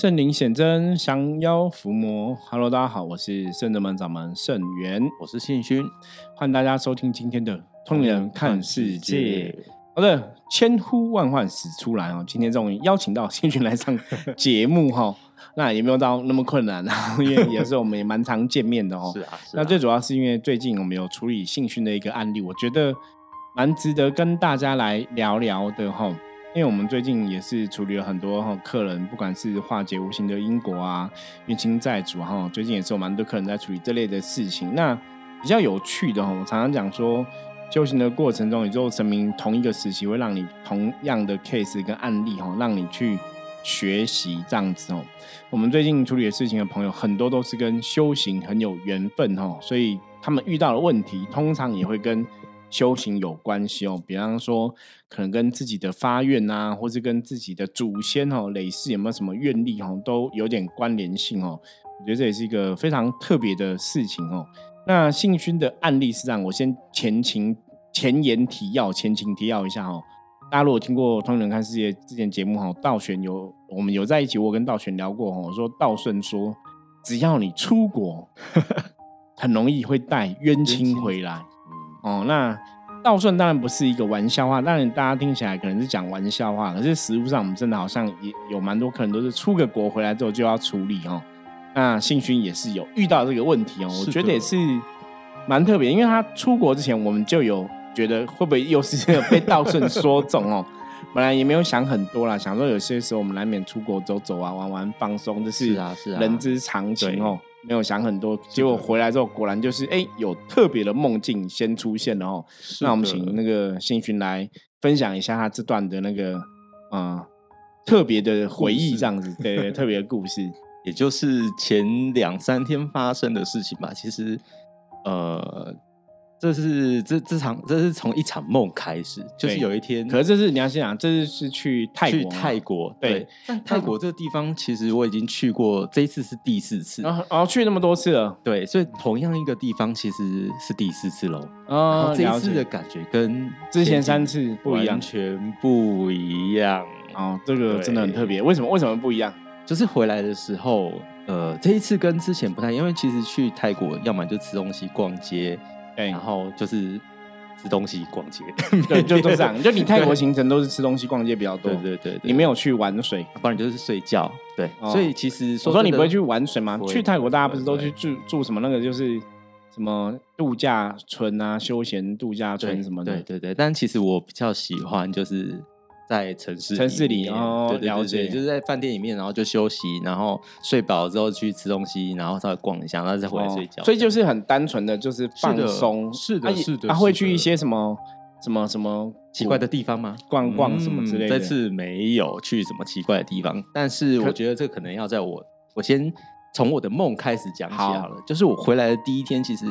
圣灵显真，降妖伏魔。Hello，大家好，我是圣德门掌门圣元，我是信勋，欢迎大家收听今天的《通灵人看世界》。好的，千呼万唤始出来哦，今天终于邀请到信勋来上节目哈。那也没有到那么困难啊，因为也是我们也蛮常见面的哦。是啊，那最主要是因为最近我们有处理信勋的一个案例，我觉得蛮值得跟大家来聊聊的哈。因为我们最近也是处理了很多哈客人，不管是化解无形的因果啊、冤亲债主哈，最近也是有蛮多客人在处理这类的事情。那比较有趣的哈，我常常讲说，修行的过程中，宇宙神明同一个时期会让你同样的 case 跟案例哈，让你去学习这样子哦。我们最近处理的事情的朋友很多都是跟修行很有缘分哈，所以他们遇到的问题通常也会跟。修行有关系哦，比方说可能跟自己的发愿啊，或是跟自己的祖先哦、累世有没有什么愿力哦，都有点关联性哦。我觉得这也是一个非常特别的事情哦。那信勋的案例是这样，我先前情前言提要，前情提要一下哦。大家如果听过《通人看世界》之前节目哈，道玄有我们有在一起，我跟道玄聊过哦，说道顺说，只要你出国，很容易会带冤亲回来。哦，那道顺当然不是一个玩笑话，当然大家听起来可能是讲玩笑话，可是实物上我们真的好像也有蛮多客人都是出个国回来之后就要处理哦。那信勋也是有遇到这个问题哦，我觉得也是蛮特别，因为他出国之前我们就有觉得会不会又是被道顺说中哦，本来也没有想很多啦，想说有些时候我们难免出国走走啊，玩玩放松，这是啊是啊人之常情哦。没有想很多，结果回来之后果然就是哎，有特别的梦境先出现了哦。那我们请那个新勋来分享一下他这段的那个啊特别的回忆，这样子对特别的故事，也就是前两三天发生的事情吧。其实呃。这是这这场这是从一场梦开始，就是有一天，可是这是你要先想，这是去泰国，去泰国，对，但泰国这个地方其实我已经去过，这一次是第四次，然后去那么多次了，对，所以同样一个地方其实是第四次喽。啊，这一次的感觉跟之前三次不一样，完全不一样。哦，这个真的很特别，为什么？为什么不一样？就是回来的时候，呃，这一次跟之前不太，因为其实去泰国，要么就吃东西、逛街。对，然后就是吃东西、逛街，对，就都这样。就你泰国行程都是吃东西、逛街比较多，对对对。你没有去玩水，不然就是睡觉。对，所以其实我说你不会去玩水吗？去泰国大家不是都去住住什么那个就是什么度假村啊、休闲度假村什么的？对对对。但其实我比较喜欢就是。在城市城市里哦，了解，就是在饭店里面，然后就休息，然后睡饱之后去吃东西，然后稍微逛一下，然后再回来睡觉。所以就是很单纯的就是放松，是的，是的。他会去一些什么什么什么奇怪的地方吗？逛逛什么之类的？这次没有去什么奇怪的地方，但是我觉得这可能要在我我先从我的梦开始讲起好了。就是我回来的第一天，其实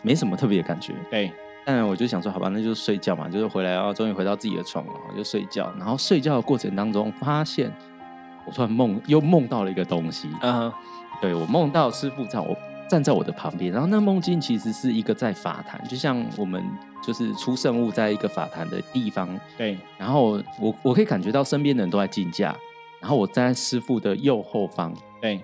没什么特别的感觉。对。但我就想说，好吧，那就睡觉嘛。就是回来，然后终于回到自己的床了，我就睡觉。然后睡觉的过程当中，发现我突然梦，又梦到了一个东西。嗯，对我梦到师傅在我站在我的旁边，然后那梦境其实是一个在法坛，就像我们就是出圣物在一个法坛的地方。对。然后我我可以感觉到身边的人都在竞价，然后我站在师傅的右后方。对。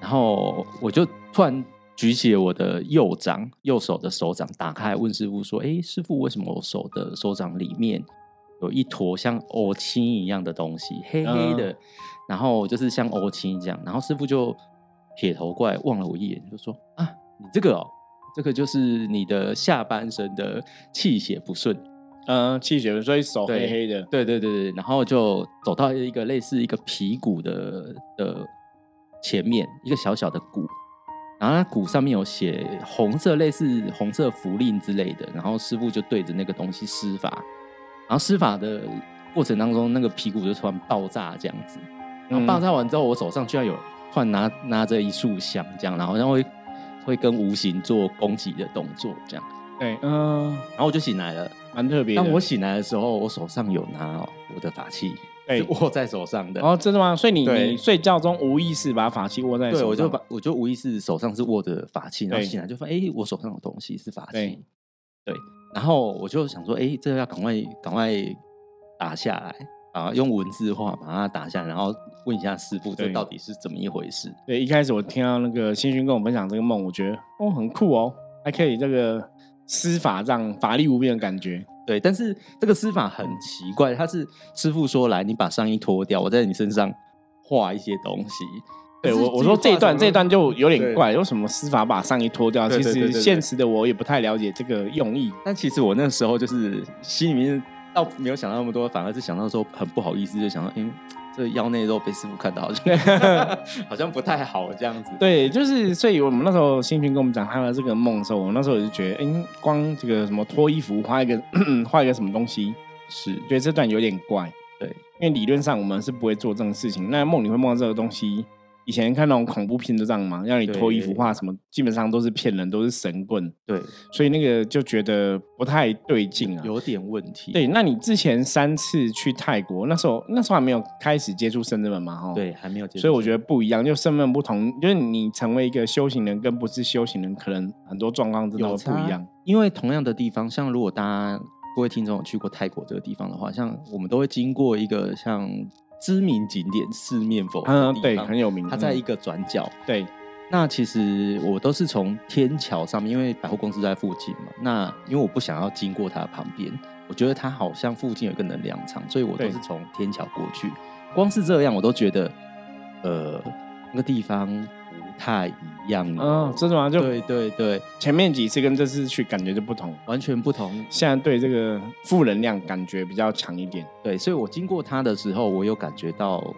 然后我就突然。举起我的右掌，右手的手掌打开，问师傅说：“哎，师傅，为什么我手的手掌里面有一坨像欧青一样的东西，黑黑的？然后就是像欧青这样。”然后师傅就撇头过来望了我一眼，就说：“啊，你这个哦，这个就是你的下半身的气血不顺，嗯，气血所以手黑黑的。对对对对。然后就走到一个类似一个皮骨的的前面，一个小小的骨。”然后它鼓上面有写红色，类似红色符令之类的。然后师傅就对着那个东西施法，然后施法的过程当中，那个皮鼓就突然爆炸这样子。然后爆炸完之后，我手上居然有突然拿拿着一束香，这样，然后然后会会跟无形做攻击的动作，这样。对，嗯。然后我就醒来了，蛮特别。当我醒来的时候，我手上有拿我的法器。握在手上的。哦，真的吗？所以你你睡觉中无意识把法器握在手上，我就把我就无意识手上是握着法器，然后醒来就发现，哎，我手上有东西是法器，对，然后我就想说，哎，这个要赶快赶快打下来，啊用文字化把它打下来，然后问一下师傅这对。到底是怎么一回事。对，一开始我听到那个新勋跟我分享这个梦，我觉得哦很酷哦，还可以这个施法这样法力无边的感觉。对，但是这个施法很奇怪，他是师傅说来，你把上衣脱掉，我在你身上画一些东西。对我我说这一段这一段就有点怪，为什么施法把上衣脱掉？其实现实的我也不太了解这个用意。但其实我那时候就是心里面倒没有想到那么多，反而是想到说很不好意思，就想到，嗯，这个腰内肉被师傅看到，好 像好像不太好这样子。对，就是所以我们那时候新群跟我们讲他的这个梦的时候，我那时候我就觉得，哎、光这个什么脱衣服画一个 画一个什么东西，是，觉得这段有点怪。对，因为理论上我们是不会做这种事情。那梦里会梦到这个东西，以前看那种恐怖片都这样嘛，让你脱衣服对画什么，基本上都是骗人，都是神棍，对，所以那个就觉得不太对劲啊。有点问题。对，那你之前三次去泰国，那时候那时候还没有开始接触圣人门嘛，哈。。对，还没有接触。所以我觉得不一样，就身份不同，就是你成为一个修行人跟不是修行人，可能很多状况真的会不一样。，因为同样的地方，像如果大家各位听众有去过泰国这个地方的话，像我们都会经过一个像知名景点四面佛嗯，对，很有名。嗯它在一个转角。对那其实我都是从天桥上面，因为百货公司在附近嘛。那因为我不想要经过它旁边，我觉得它好像附近有一个能量场，所以我都是从天桥过去。光是这样，我都觉得，呃，那个地方不太一样了嗯，真的吗？就对对对，前面几次跟这次去感觉就不同。完全不同。现在对这个负能量感觉比较强一点。对，所以我经过它的时候，我有感觉到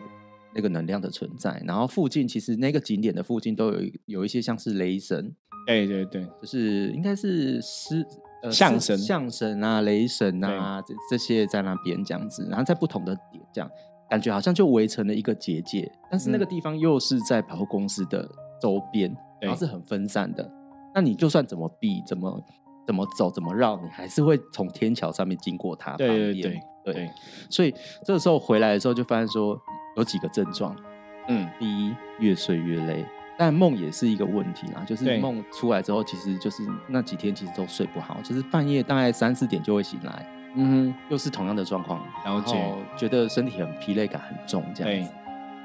那个能量的存在。然后附近其实那个景点的附近都有一有一些像是雷神，对对对，就是应该是狮呃狮象神象神啊、雷神啊这这些在那边这样子，然后在不同的点这样，感觉好像就围成了一个结界，但是那个嗯地方又是在百货公司的周边，然后是很分散的。那你就算怎么避、怎么怎么走、怎么绕，你还是会从天桥上面经过它旁对对边。对对，所以这个时候回来的时候，就发现说有几个症状。嗯，第一，越睡越累，但梦也是一个问题啦。就是梦出来之后，其实就是那几天其实都睡不好，就是半夜大概三四点就会醒来，嗯又是同样的状况，了解然后觉得身体很疲累感很重这样对子。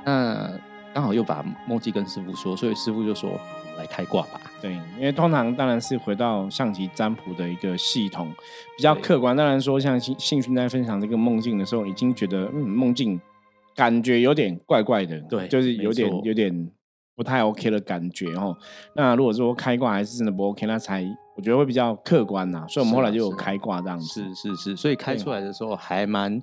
那刚好又把梦境跟师傅说，所以师傅就说来开挂吧。哼，对，因为通常当然是回到象棋占卜的一个系统，比较客观。当然说，像信信勋在分享这个梦境的时候，已经觉得嗯，梦境感觉有点怪怪的，对就是有点有点不太 OK 的感觉哦。那如果说开挂还是真的不 OK，那才我觉得会比较客观呐。所以我们后来就有开挂这样子。是是是，所以开出来的时候还蛮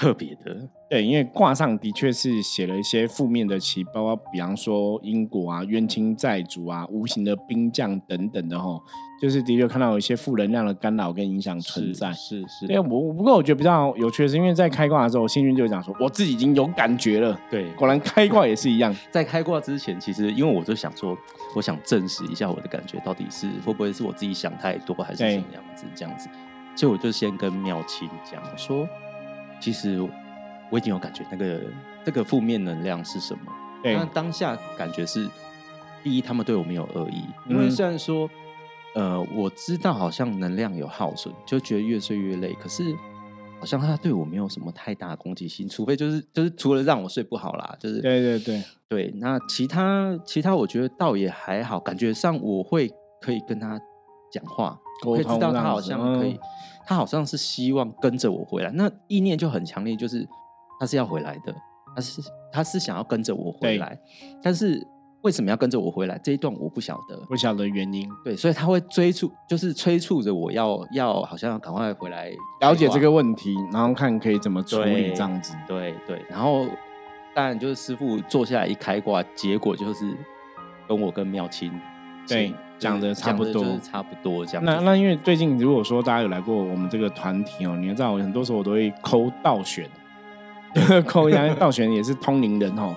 特别的。对，因为卦上的确是写了一些负面的棋，包括比方说因果啊、冤亲债主啊、无形的兵将等等的哈，就是的确看到有一些负能量的干扰跟影响存在。是是对，我不过我觉得比较有趣的是，因为在开卦的时候，幸运就讲说，我自己已经有感觉了。对，果然开卦也是一样，在开卦之前，其实因为我就想说，我想证实一下我的感觉到底是会不会是我自己想太多，还是对什么样子这样子，所以我就先跟妙清讲说，其实我已经有感觉那个这个负面能量是什么。对。那当下感觉是，第一，他们对我没有恶意，因为嗯虽然说，呃，我知道好像能量有耗损，就觉得越睡越累，可是好像他对我没有什么太大的攻击性，除非就是就是除了让我睡不好啦，就是对对对。对，那其他其他我觉得倒也还好，感觉上我会可以跟他讲话，沟可以知道他好像可以，嗯他好像是希望跟着我回来，那意念就很强烈，就是他是要回来的，他是他是想要跟着我回来，但是为什么要跟着我回来？这一段我不晓得，不晓得原因，对，所以他会追促，就是催促着我要要好像赶快回来了解这个问题，然后看可以怎么处理这样子。对对，然后当然就是师傅坐下来一开挂，结果就是跟我跟妙清对是讲的差不多就是差不多这样。那那因为最近如果说大家有来过我们这个团体哦，你要知道很多时候我都会抠倒选，抠一下，倒选也是通灵人哦。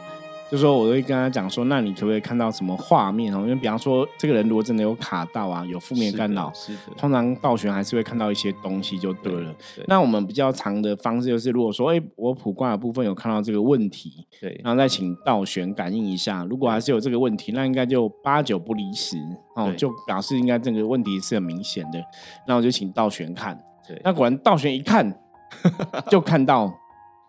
就说我都会跟他讲说，那你可不可以看到什么画面哦？因为比方说这个人如果真的有卡到啊，有负面干扰，是的，通常倒选还是会看到一些东西就对了。对那我们比较长的方式就是，如果说哎、我普卦的部分有看到这个问题，对然后再请倒选感应一下，如果还是有这个问题，那应该就八九不离十哦，就表示应该这个问题是很明显的。那我就请倒选看，对那果然倒选一看，就看到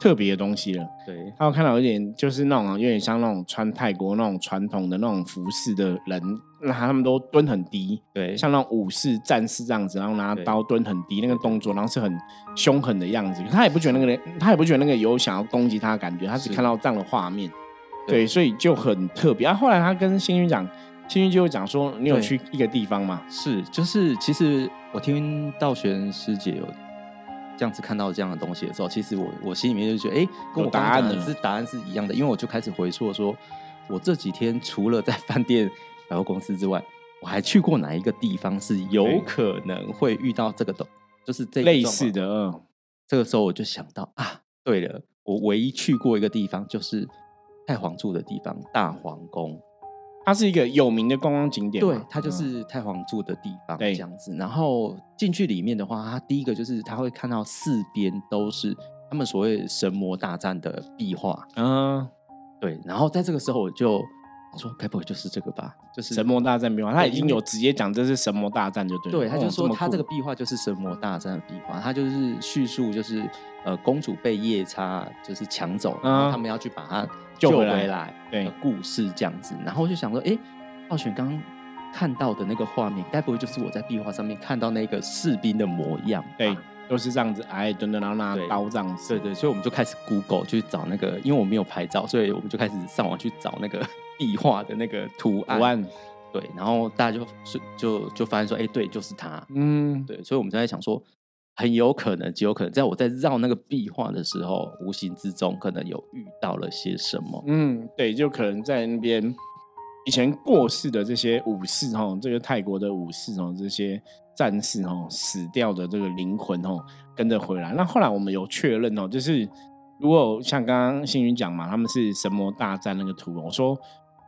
特别的东西了。对，他有看到有点就是那种有点像那种穿泰国那种传统的那种服饰的人，那他们都蹲很低，对，像那种武士、战士这样子，然后拿刀蹲很低那个动作，然后是很凶狠的样子。可他也不觉得那个人，他也不觉得那个有想要攻击他的感觉，他只看到这样的画面，对对，所以就很特别。啊，后来他跟星云讲，星云就会讲说，你有去一个地方吗？是，就是其实我听道玄师姐有这样子看到这样的东西的时候，其实我我心里面就觉得，哎，跟我答案了。是答案是一样的，因为我就开始回溯说，我这几天除了在饭店、百货公司之外，我还去过哪一个地方是有可能会遇到这个东，就是这类似的，嗯，这个时候我就想到啊，对了，我唯一去过一个地方就是太皇住的地方大皇宫。它是一个有名的观光景点嘛，对，它就嗯是太皇住的地方，对这样子。然后进去里面的话，它第一个就是它会看到四边都是他们所谓神魔大战的壁画，嗯，对。然后在这个时候，我就我说，该不会就是这个吧？就是神魔大战壁画，他已经有直接讲这是神魔大战就对了，对，他就哦说他这个壁画就是神魔大战的壁画，他就是叙述就是呃公主被夜叉就是抢走，然后啊他们要去把她救回来对的故事这样子。然后我就想说，哎，浩选刚刚看到的那个画面，该不会就是我在壁画上面看到那个士兵的模样？对，都是这样子矮矮墩墩，然后拿对刀这样子，对对，所以我们就开始 Google 去找那个，因为我没有拍照，所以我们就开始上网去找那个壁画的那个图案。图案，对，然后大家就就就发现说，哎，对，就是他。嗯，对，所以我们就在想说，很有可能，极有可能，在我在绕那个壁画的时候，无形之中可能有遇到了些什么。嗯，对，就可能在那边以前过世的这些武士哈，这个泰国的武士哦，这些战士哦，死掉的这个灵魂哦，跟着回来。那后来我们有确认哦，就是如果像刚刚星云讲嘛，他们是神魔大战那个图，我说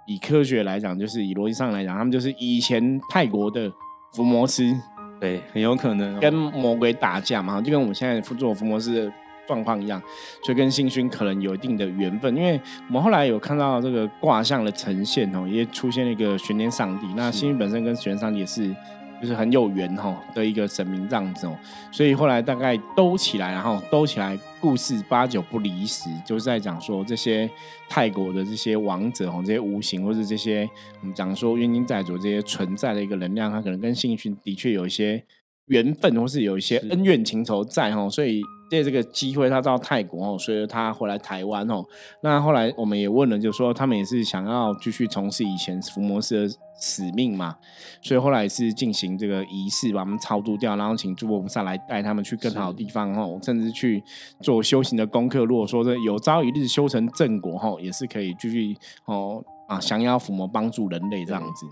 以科学来讲，就是以逻辑上来讲，他们就是以前泰国的伏魔师对，很有可能、哦、跟魔鬼打架嘛，就跟我们现在做伏魔师的状况一样，所以跟星勋可能有一定的缘分。因为我们后来有看到这个卦象的呈现哦，也出现了一个悬天上帝。那是星勋本身跟悬天上帝也是就是很有缘哈的一个神明这样子哦，所以后来大概兜起来，然后兜起来，故事八九不离十，就是在讲说这些泰国的这些王者哦，这些无形或者这些我们讲说冤亲债主这些存在的一个能量，它可能跟星勋的确有一些缘分，或是有一些恩怨情仇在哦，所以借这个机会，他到泰国哦，所以他回来台湾哦。那后来我们也问了，就说他们也是想要继续从事以前伏魔师的使命嘛，所以后来是进行这个仪式，把他们超度掉，然后请诸佛菩萨来带他们去更好的地方哦，甚至去做修行的功课。如果说这有朝一日修成正果哦，也是可以继续哦啊降妖伏魔，帮助人类这样子。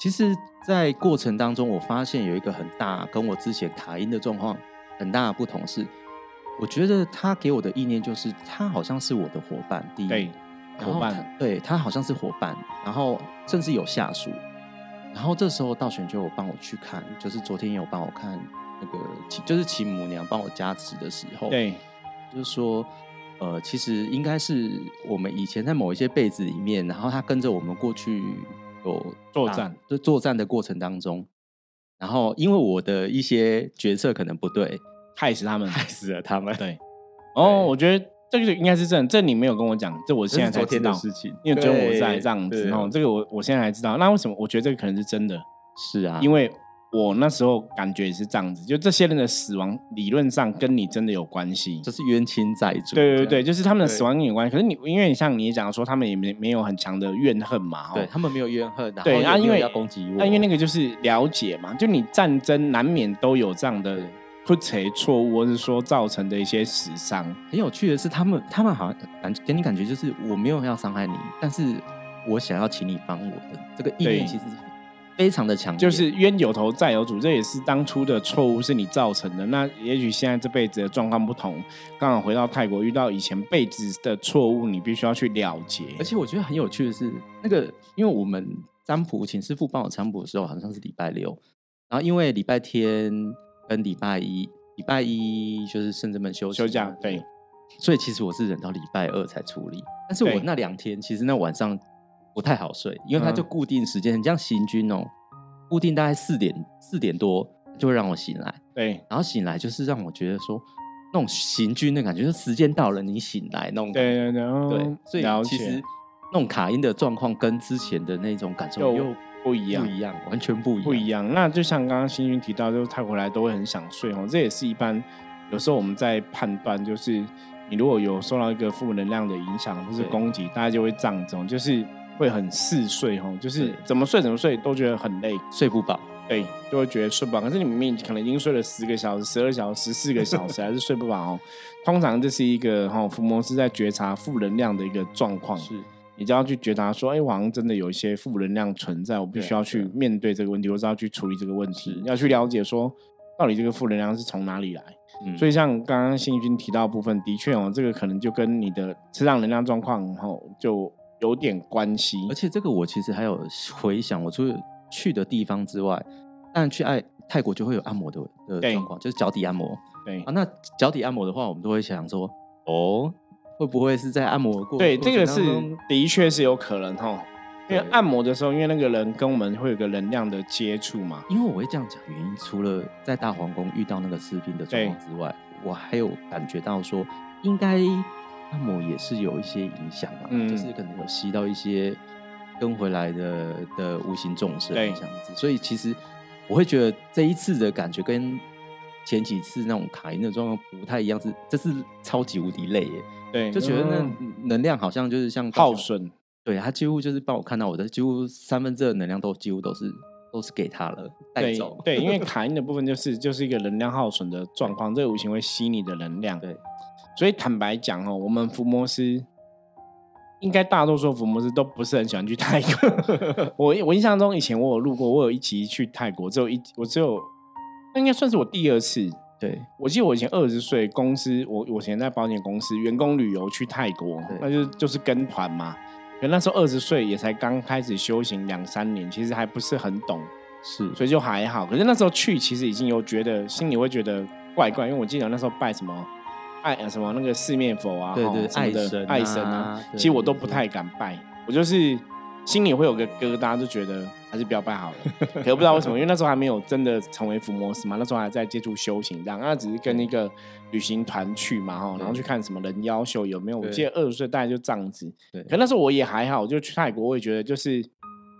其实，在过程当中，我发现有一个很大跟我之前卡音的状况很大的不同是，我觉得他给我的意念就是，他好像是我的伙伴，第一，对，伙伴，对他好像是伙伴，然后甚至有下属，然后这时候道玄就有帮我去看，就是昨天有帮我看那个，就是其母娘帮我加持的时候，，对就是说，呃，其实应该是我们以前在某一些辈子里面，然后他跟着我们过去有作战，就作战的过程当中，然后因为我的一些决策可能不对，害死他们，害死了他们。对。哦，我觉得这个应该是真的，这你没有跟我讲，这我现在才知道。事情，因为只有我在这样子，哦，这个我我现在才知道。那为什么我觉得这个可能是真的？是啊，因为我那时候感觉也是这样子，就这些人的死亡理论上跟你真的有关系。这是冤亲债主。对对对，就是他们的死亡跟你有关系。可是你因为你像你也讲说，他们也没没有很强的怨恨嘛，哦对他们没有怨恨，对啊，因为要攻击我，那因为那个就是了解嘛，就你战争难免都有这样的对不测错误，或是说造成的一些死伤。很有趣的是，他们他们好像感给你感觉就是我没有要伤害你，但是我想要请你帮我的这个意对念其实非常的强烈，就是冤有头债有主，这也是当初的错误是你造成的。那也许现在这辈子的状况不同，刚好回到泰国遇到以前辈子的错误，你必须要去了结。而且我觉得很有趣的是，那个因为我们占卜请师傅帮我占卜的时候，好像是礼拜六，然后因为礼拜天跟礼拜一，礼拜一就是圣真门休息休假对，所以其实我是忍到礼拜二才处理。但是我那两天其实那晚上不太好睡，因为他就嗯固定时间，很像行军哦，固定大概四点四点多就会让我醒来，对，然后醒来就是让我觉得说，那种行军的感觉，就时间到了，你醒来那种感觉。对对对，对嗯，所以其实那种卡音的状况跟之前的那种感受又又不一样不。一样，完全不一样。不一样。那就像刚刚星君提到，就是他回来都会很想睡哦，这也是一般有时候我们在判断，就是你如果有受到一个负能量的影响或是攻击，大家就会这样子哦，就是会很嗜睡哦，就是怎么睡怎么睡都觉得很累，睡不饱，对，就会觉得睡不饱。可是你明明可能已经睡了十个小时、十二小时、十四个小时，还是睡不饱哦。通常这是一个哈、哦，伏魔师在觉察负能量的一个状况。是你就要去觉察说，哎、我好像真的有一些负能量存在，我必须要去面对这个问题，我是要去处理这个问题是，要去了解说，到底这个负能量是从哪里来。嗯，所以像刚刚幸君提到的部分，的确哦，这个可能就跟你的磁场能量状况哦就有点关系。而且这个我其实还有回想，我除了去的地方之外，当然去爱泰国就会有按摩的的对状况，就是脚底按摩对啊。那脚底按摩的话，我们都会想说，哦，会不会是在按摩过对，过这个是的确是有可能哈，因为按摩的时候，因为那个人跟我们会有个能量的接触嘛。因为我会这样讲，原因除了在大皇宫遇到那个士兵的状况之外，我还有感觉到说，应该按摩也是有一些影响嘛，嗯就是可能有吸到一些跟回来的的无形众生这对样子，所以其实我会觉得这一次的感觉跟前几次那种卡因的状况不太一样，是这是超级无敌累耶，对，就觉得那嗯能量好像就是像耗损。对他几乎就是帮我看到我的几乎三分之二能量都几乎都是都是给他了带对走。对，因为 卡因的部分就是就是一个能量耗损的状况，这个无形会吸你的能量。对，所以坦白讲哦，我们伏魔师应该大多数伏魔师都不是很喜欢去泰国。我我印象中以前我有录过，我有一集去泰国，只有一我只有那应该算是我第二次。对我记得我以前二十岁，公司我我以前在保险公司员工旅游去泰国，那就就是跟团嘛。可那时候二十岁，也才刚开始修行两三年，其实还不是很懂。是，所以就还好。可是那时候去，其实已经有觉得心里会觉得怪怪，因为我记得那时候拜什么爱呃什么那个四面佛啊，对对爱神啊爱神啊，其实我都不太敢拜，我就是心里会有个疙瘩，就觉得还是不要拜好了。可是不知道为什么，因为那时候还没有真的成为伏魔师嘛，那时候还在接触修行这样，那只是跟一个旅行团去嘛哈，然后去看什么人妖秀有没有。我对记得二十岁大概就这样子，对可那时候我也还好，就去泰国，我也觉得就是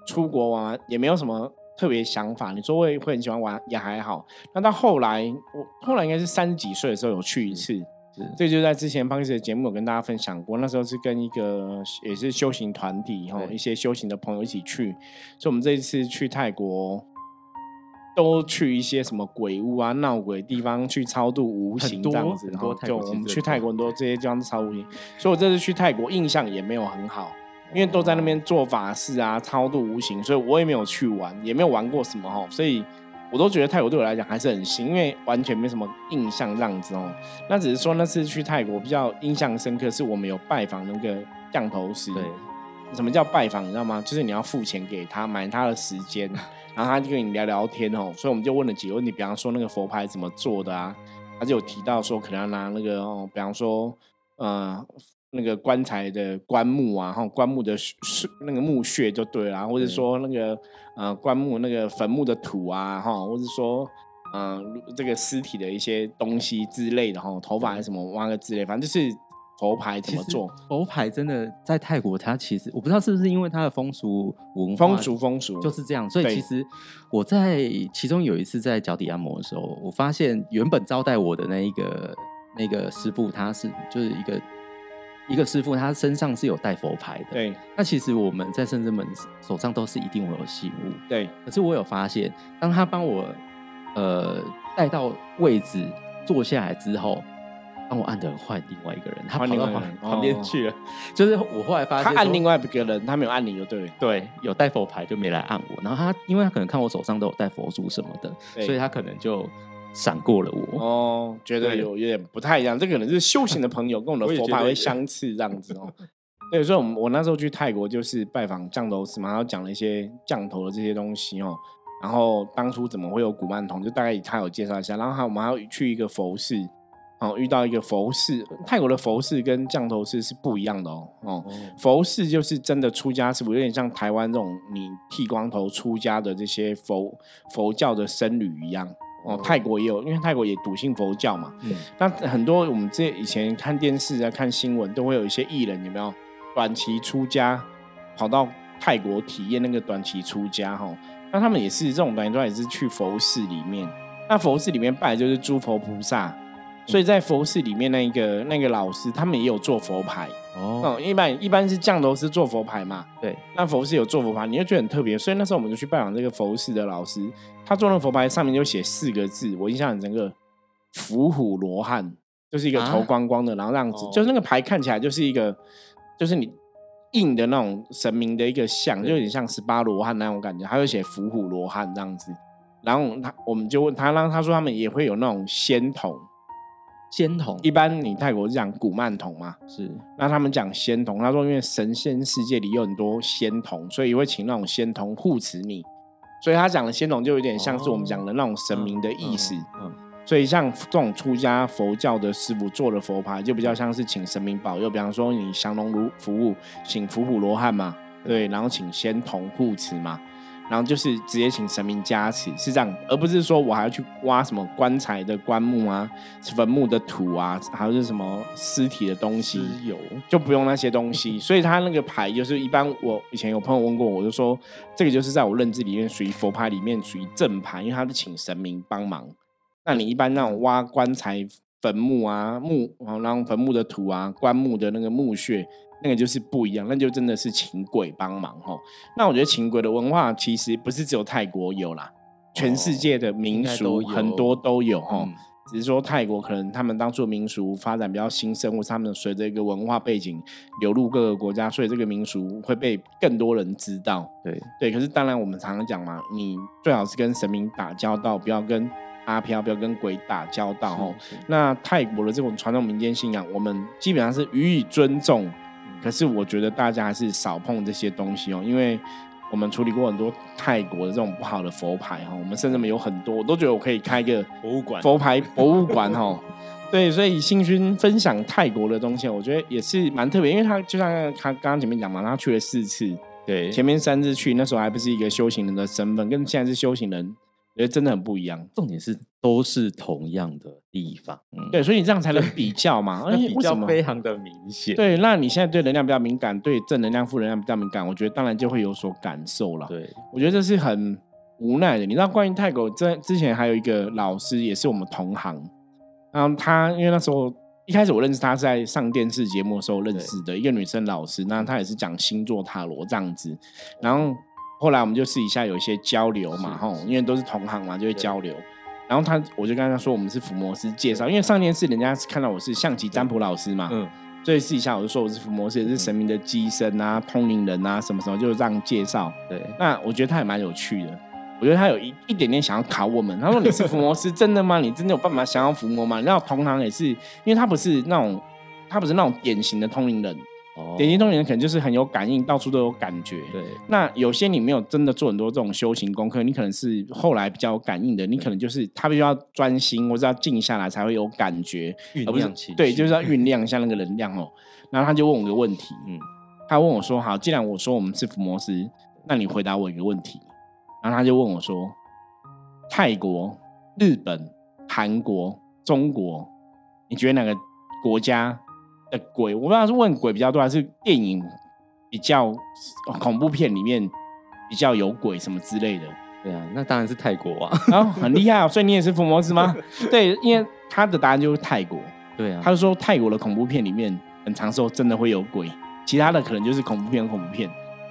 出国玩也没有什么特别想法。你说会会很喜欢玩也还好。那到后来，我后来应该是三十几岁的时候有去一次，是这就在之前 p a 的节目有跟大家分享过。那时候是跟一个也是修行团体哈，一些修行的朋友一起去，所以我们这一次去泰国。都去一些什么鬼屋啊、闹鬼地方去超度无形这样子，然后就我们去泰国很多这些地方是超无形，所以我这次去泰国印象也没有很好，因为都在那边做法事啊、超度无形，所以我也没有去玩，也没有玩过什么哈，所以我都觉得泰国对我来讲还是很新，因为完全没什么印象这样子哦。那只是说那次去泰国比较印象深刻，是我们有拜访那个降头师。对，什么叫拜访？你知道吗？就是你要付钱给他，买他的时间，然后他就跟你聊聊天哦。所以我们就问了几个问题，比方说那个佛牌怎么做的啊？他就有提到说，可能要拿那个哦，比方说呃那个棺材的棺木啊，哈，棺木的穴那个墓穴就对了啊，或者说那个呃棺木那个坟墓的土啊，哈，或者说。嗯、这个尸体的一些东西之类的哈，头发还是什么挖个之类，反正就是佛牌怎么做，佛牌真的在泰国，它其实我不知道是不是因为它的风俗文化风俗风俗就是这样，所以其实我在其中有一次在脚底按摩的时候，我发现原本招待我的那一个那个师傅，他是就是一个一个师傅，他身上是有带佛牌的。，对那其实我们在圣真门手上都是一定会有信物，对可是我有发现，当他帮我呃带到位置坐下来之后，帮我按的换另外一个人，他跑到旁 旁边哦去了。就是我后来发现，他按另外一个人，他没有按你就对了。对有带佛牌就没来按我，然后他因为他可能看我手上都有带佛珠什么的，所以他可能就闪过了我。哦，觉得有有点不太一样，这可能是修行的朋友 跟我的佛牌会相似这样子哦。对，所以我们我那时候去泰国就是拜访降头师嘛，然后讲了一些降头的这些东西哦。然后当初怎么会有古曼童，就大概他有介绍一下。然后还有我们还要去一个佛寺，哦，遇到一个佛寺，泰国的佛寺跟降头师是不一样的哦。哦，哦佛寺就是真的出家师傅，有点像台湾这种你剃光头出家的这些佛佛教的僧侣一样。哦，泰国也有，因为泰国也笃信佛教嘛。嗯，那很多我们这以前看电视啊、看新闻，都会有一些艺人有没有短期出家，跑到泰国体验那个短期出家哈。那他们也是这种短期出家，也是去佛寺里面。那佛寺里面拜的就是诸佛菩萨，所以在佛寺里面那个那个老师，他们也有做佛牌。哦，哦，一般一般是降头师做佛牌嘛，对，那佛寺有做佛牌，你就觉得很特别。所以那时候我们就去拜访这个佛寺的老师，他做那个佛牌上面就写四个字，我印象很深刻，伏虎罗汉，就是一个头啊？光光的，然后这样子，哦。就是那个牌看起来就是一个，就是你印的那种神明的一个像，就有点像十八罗汉那种感觉，他就写伏虎罗汉这样子。然后他我们就问他，让他说他们也会有那种仙童，仙童一般你泰国是讲古曼童嘛，是那他们讲仙童，他说因为神仙世界里有很多仙童，所以会请那种仙童护持你。所以他讲的仙童就有点像是我们讲的那种神明的意思。嗯，所以像这种出家佛教的师傅做的佛牌，就比较像是请神明保佑，比方说你降龙如服务，请伏虎罗汉嘛，对，然后请仙童护持嘛，然后就是直接请神明加持，是这样，而不是说我还要去挖什么棺材的棺木啊、坟墓的土啊，还有是什么尸体的东西，有就不用那些东西，所以他那个牌就是一般我以前有朋友问过我，就说这个就是在我认知里面属于佛牌里面属于正牌，因为他是请神明帮忙。那你一般那种挖棺材、坟墓啊、墓，然后坟墓的土啊、棺木的那个墓穴，那个就是不一样，那就真的是请鬼帮忙吼。那我觉得请鬼的文化其实不是只有泰国有啦，全世界的民俗很多都有吼。嗯只是说泰国可能他们当初民俗发展比较兴盛，或是他们随着一个文化背景流入各个国家，所以这个民俗会被更多人知道。对，对，可是当然我们常常讲嘛，你最好是跟神明打交道，不要跟阿飘，不要跟鬼打交道哦。那泰国的这种传统民间信仰，我们基本上是予以尊重，可是我觉得大家还是少碰这些东西哦，因为我们处理过很多泰国的这种不好的佛牌哈，我们甚至有很多，我都觉得我可以开一个博物馆佛牌博物馆哈。对，所以新勋分享泰国的东西，我觉得也是蛮特别，因为他就像他刚刚前面讲嘛，他去了四次，对，前面三次去那时候还不是一个修行人的身份，跟现在是修行人，我觉得真的很不一样。重点是都是同样的地方，嗯，对，所以你这样才能比较嘛。而且比较非常的明显，对，那你现在对能量比较敏感，对正能量、负能量比较敏感，我觉得当然就会有所感受了。对，我觉得这是很无奈的。你知道，关于泰国，这之前还有一个老师，也是我们同行，然后他因为那时候一开始我认识他是在上电视节目的时候认识的一个女生老师，那她也是讲星座塔罗这样子，然后后来我们就私底下有一些交流嘛，是吼，因为都是同行嘛，就会交流。然后他，我就跟他说，我们是伏魔师介绍，因为上电视人家是看到我是象棋占卜老师嘛，嗯，所以私底下我就说我是伏魔师，也是神明的机身啊、通灵人啊什么什么，就这样介绍。对，那我觉得他也蛮有趣的，我觉得他有一一点点想要考我们。他说：“你是伏魔师，真的吗？你真的有办法想要伏魔吗？”然后同行也是，因为他不是那种，他不是那种典型的通灵人，哦典型通灵人可能就是很有感应，到处都有感觉。对，那有些你没有真的做很多这种修行功课，你可能是后来比较有感应的，你可能就是他必须要专心或者要静下来才会有感觉，而不是对，就是要酝酿一下那个能量哦。然后他就问我个问题，嗯，他问我说：“好，既然我说我们是福摩斯，那你回答我一个问题。”然后他就问我说：“泰国、日本、韩国、中国，你觉得哪个国家的鬼？我不知道是问鬼比较多，还是电影比较恐怖片里面比较有鬼什么之类的？”对啊，那当然是泰国啊，然 后很厉害哦，所以你也是伏魔师吗？对，因为他的答案就是泰国。对啊，他就说泰国的恐怖片里面很长时候真的会有鬼，其他的可能就是恐怖片恐怖片。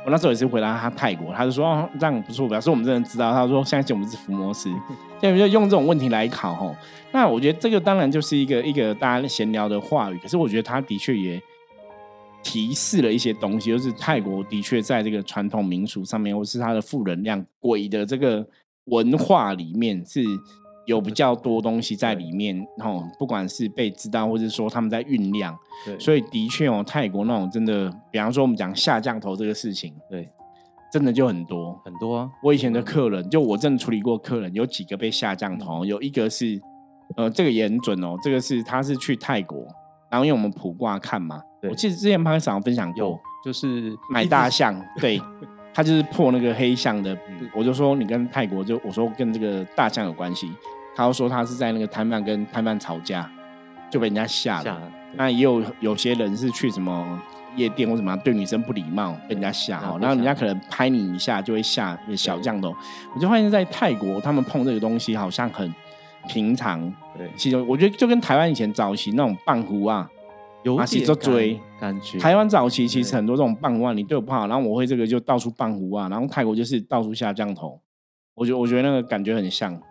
那时候也是回答他泰国，他就说哦这样不错，表示我们真的知道。他说相信我们是伏魔师，对，就用这种问题来考吼。那我觉得这个当然就是一个一个大家闲聊的话语，可是我觉得他的确也提示了一些东西，就是泰国的确在这个传统民俗上面，或是他的负能量鬼的这个文化里面是有比较多东西在里面，哦，不管是被知道，或者说他们在酝酿，对，所以的确哦，泰国那种真的，比方说我们讲下降头这个事情，对，真的就很多。很多啊，我以前的客人，就我真的处理过客人，有几个被下降头，有一个是，呃，这个也很准哦，这个是他是去泰国，然后因为我们普卦看嘛，对。我记得之前潘会长分享有过，就是买大象，对，他就是破那个黑象的嗯，我就说你跟泰国就我说跟这个大象有关系，他又说他是在那个摊贩跟摊贩吵架，就被人家吓下了。那也有有些人是去什么夜店或什么对女生不礼貌，被人家吓哈，然后人家可能拍你一下就会吓小降头。我就发现，在泰国他们碰这个东西好像很平常。对，其实我觉得就跟台湾以前早期那种棒胡啊，有马戏点就追感感觉，台湾早期其实很多这种棒胡啊，你对我不好，然后我会这个就到处棒胡啊，然后泰国就是到处下降头。我觉得我觉得那个感觉很像。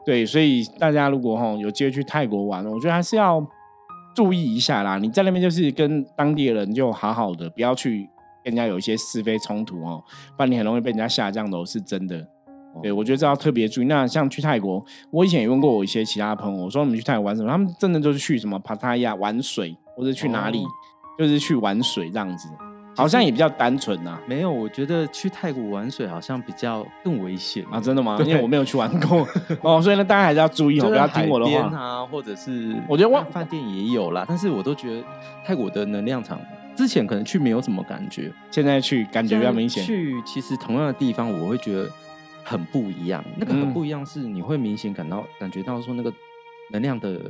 嗯对，所以大家如果哈有机会去泰国玩，我觉得还是要注意一下啦。你在那边就是跟当地的人就好好的，不要去跟人家有一些是非冲突哦，不然你很容易被人家下降头，是真的。对，我觉得这要特别注意。那像去泰国，我以前也问过我一些其他朋友，我说你们去泰国玩什么？他们真的就是去什么帕塔亚玩水，或者去哪里，哦就是去玩水这样子，好像也比较单纯呐、没有，我觉得去泰国玩水好像比较更危险啊。真的吗？因为我没有去玩过 哦，所以呢，大家还是要注意哦，不要听我的话。啊，或者是我觉得我饭店也有啦，但是我都觉得泰国的能量场之前可能去没有什么感觉，现在去感觉比较明显。去其实同样的地方，我会觉得很不一样。那个嗯很不一样是你会明显感到感觉到说那个能量的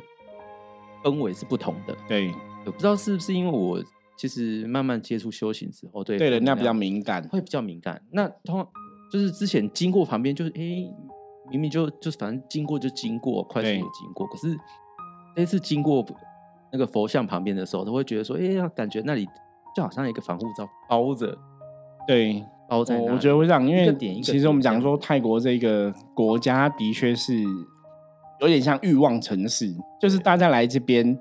氛围是不同的。对我不知道是不是因为我其实慢慢接触修行之后，对对，人家比较敏感。会比较敏感。那通就是之前经过旁边，就是诶，明明就就反正经过就经过，快速对的经过。可是这一次经过那个佛像旁边的时候，都会觉得说，哎呀，感觉那里就好像一个防护罩包着，对，包在。我我觉得会这样，因为其实我们讲说泰国这个国家，它的确是有点像欲望城市，就是大家来这边。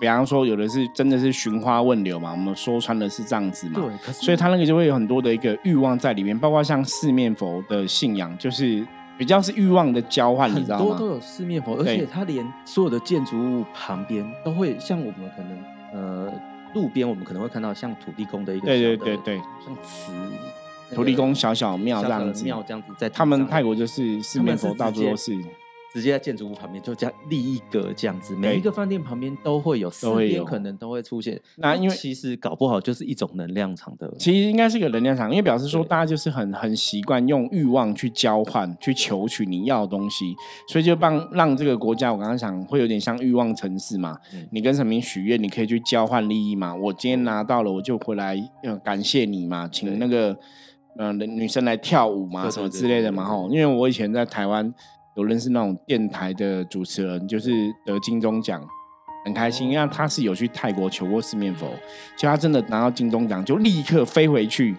比方说，有的是真的是寻花问柳嘛，我们说穿的是这样子嘛。对，可是所以他那个就会有很多的一个欲望在里面，包括像四面佛的信仰，就是比较是欲望的交换，你知道吗？很多都有四面佛，而对且它连所有的建筑物旁边都会像我们可能呃路边我们可能会看到像土地公的一个对对小的对对，像祠那土地公小小庙这小小的样子，庙这样子在他们泰国就是四面佛，到处都是。直接在建筑物旁边就这样立一格这样子，每一个饭店旁边都会有，四边可能都会出现。那因为其实搞不好就是一种能量场的，其实应该是一个能量场，因为表示说大家就是很很习惯用欲望去交换、去求取你要的东西，所以就让让这个国家，我刚刚想会有点像欲望城市嘛。嗯你跟神明许愿，你可以去交换利益嘛。我今天拿到了，我就回来呃感谢你嘛，请那个呃女生来跳舞嘛，什么之类的嘛。对对吼，因为我以前在台湾有认识那种电台的主持人，就是得金钟奖。很开心，哦因为他是有去泰国求过四面佛，就他真的拿到金钟奖，就立刻飞回去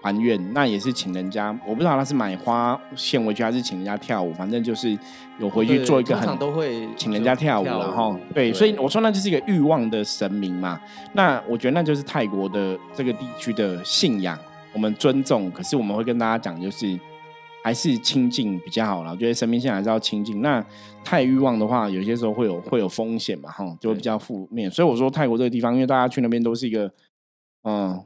还愿。那也是请人家，我不知道他是买花献回去，还是请人家跳舞，反正就是有回去做一个很常都会请人家跳舞，然后对，所以我说那就是一个欲望的神明嘛。那我觉得那就是泰国的这个地区的信仰，我们尊重，可是我们会跟大家讲，就是还是亲近比较好啦。我觉得神明信仰还是要亲近。那太欲望的话，有些时候会有会有风险嘛，哈，就会比较负面。所以我说泰国这个地方，因为大家去那边都是一个嗯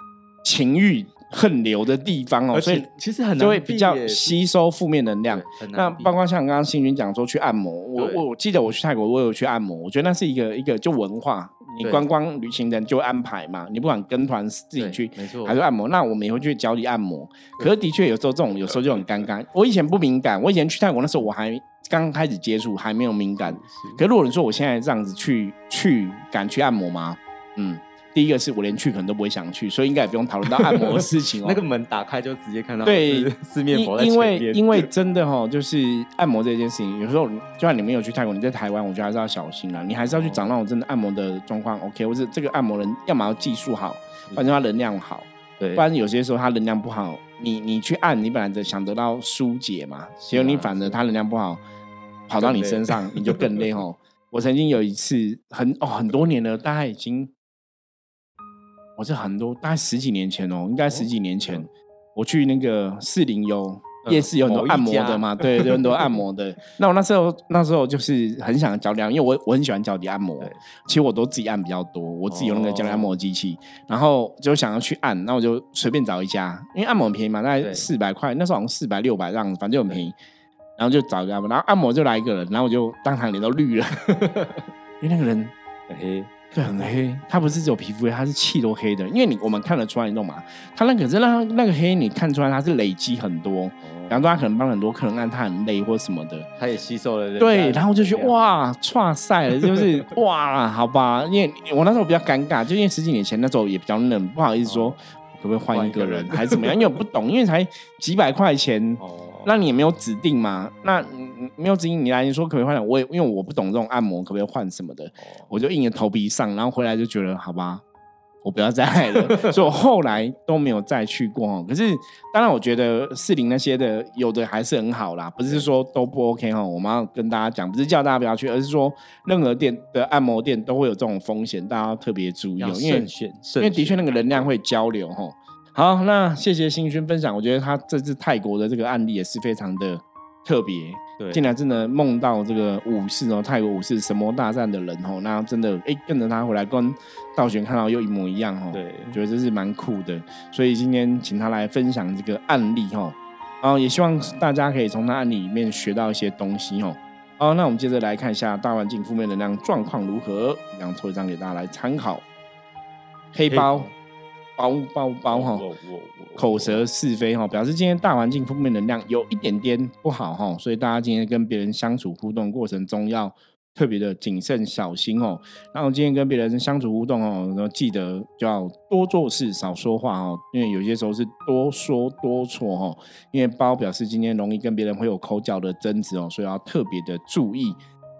情欲横流的地方哦，所以其实很就会比较吸收负面能量那包括像刚刚星云讲说去按摩，我我我记得我去泰国，我有去按摩，我觉得那是一个一个就文化，你对观光旅行人就安排嘛，你不管跟团自己去，没错还是按摩，那我们也会去脚底按摩。可是的确有时候这种有时候就很尴尬。我以前不敏感，我以前去泰国那时候我还刚开始接触，还没有敏感。是可是如果你说我现在这样子去去敢去按摩吗？嗯，第一个是我连去可能都不会想去，所以应该也不用讨论到按摩的事情哦。那个门打开就直接看到 对四面佛在因因为因为真的哈、就是按摩这件事情，有时候就算你没有去泰国，你在台湾，我觉得还是要小心啦。你还是要去找那种真的按摩的状况 OK，或者这个按摩人要么要技术好，反正他能量好，对不然有些时候他能量不好，你你去按，你本来的想得到疏解嘛，结果你反而他能量不好，跑到你身上，你就更累哦。我曾经有一次很哦很多年了，大概已经，我是很多大概十几年前哦，应该十几年前，嗯我去那个士林游嗯夜市有很多按摩的嘛，对，有很多按摩的。那我那时候那时候就是很想脚底按，因为我我很喜欢脚底按摩，其实我都自己按比较多，我自己有那个脚底按摩哦机器，然后就想要去按，那我就随便找一家，因为按摩很便宜嘛，大概四百块，那时候好像四百六百这样子，反正就很便宜。然后就找一个按摩，然后按摩就来一个人，然后我就当场脸都绿了，因为那个人嘿，对，很黑。它不是只有皮肤黑，它是气都黑的。因为你我们看得出来，你懂吗？它那可是让那个黑，你看出来它是累积很多。比方说，他可能帮很多客人按，他很累或什么的，他也吸收了。对，然后就觉得哇，哇塞了，就是哇，好吧。因为我那时候比较尴尬，就因为十几年前那时候也比较冷，不好意思说可不可以换一个人，还是怎么样？因为我不懂，因为才几百块钱，那你也没有指定嘛。那没有指定你来，你说可不可以换？我也因为我不懂这种按摩，可不可以换什么的，我就硬着头皮上，然后回来就觉得好吧。我不要再来了，所以我后来都没有再去过。可是，当然，我觉得四零那些的有的还是很好啦，不是说都不 OK 哈。我们要跟大家讲，不是叫大家不要去，而是说任何店的按摩店都会有这种风险，大家要特别注意。因为因为的确那个能量会交流哈。好，那谢谢新勋分享，我觉得他这次泰国的这个案例也是非常的特别。对，竟然真的梦到这个武士哦，泰国武士神魔大战的人哦，那真的哎跟着他回来跟道玄看到又一模一样哦，对，觉得这是蛮酷的，所以今天请他来分享这个案例哦，然后也希望大家可以从他案例里面学到一些东西哦。好，那我们接着来看一下大环境负面能量状况如何，两抽一张给大家来参考，黑包。包包包哈，口舌是非哈，表示今天大环境负面能量有一点点不好哈，所以大家今天跟别人相处互动过程中要特别的谨慎小心哦。然后今天跟别人相处互动哦，然后记得就要多做事少说话哦，因为有些时候是多说多错哈。因为包表示今天容易跟别人会有口角的争执哦，所以要特别的注意。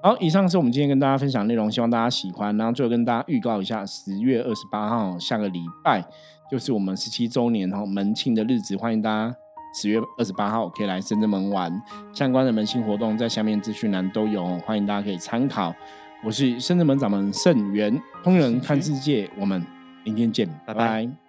好，以上是我们今天跟大家分享内容，希望大家喜欢。然后最后跟大家预告一下，十月二十八号下个礼拜就是我们十七周年哈门庆的日子，欢迎大家十月二十八号可以来深圳门玩。相关的门庆活动在下面资讯栏都有，欢迎大家可以参考。我是深圳门掌门盛元，通人看世界，我们明天见，拜拜。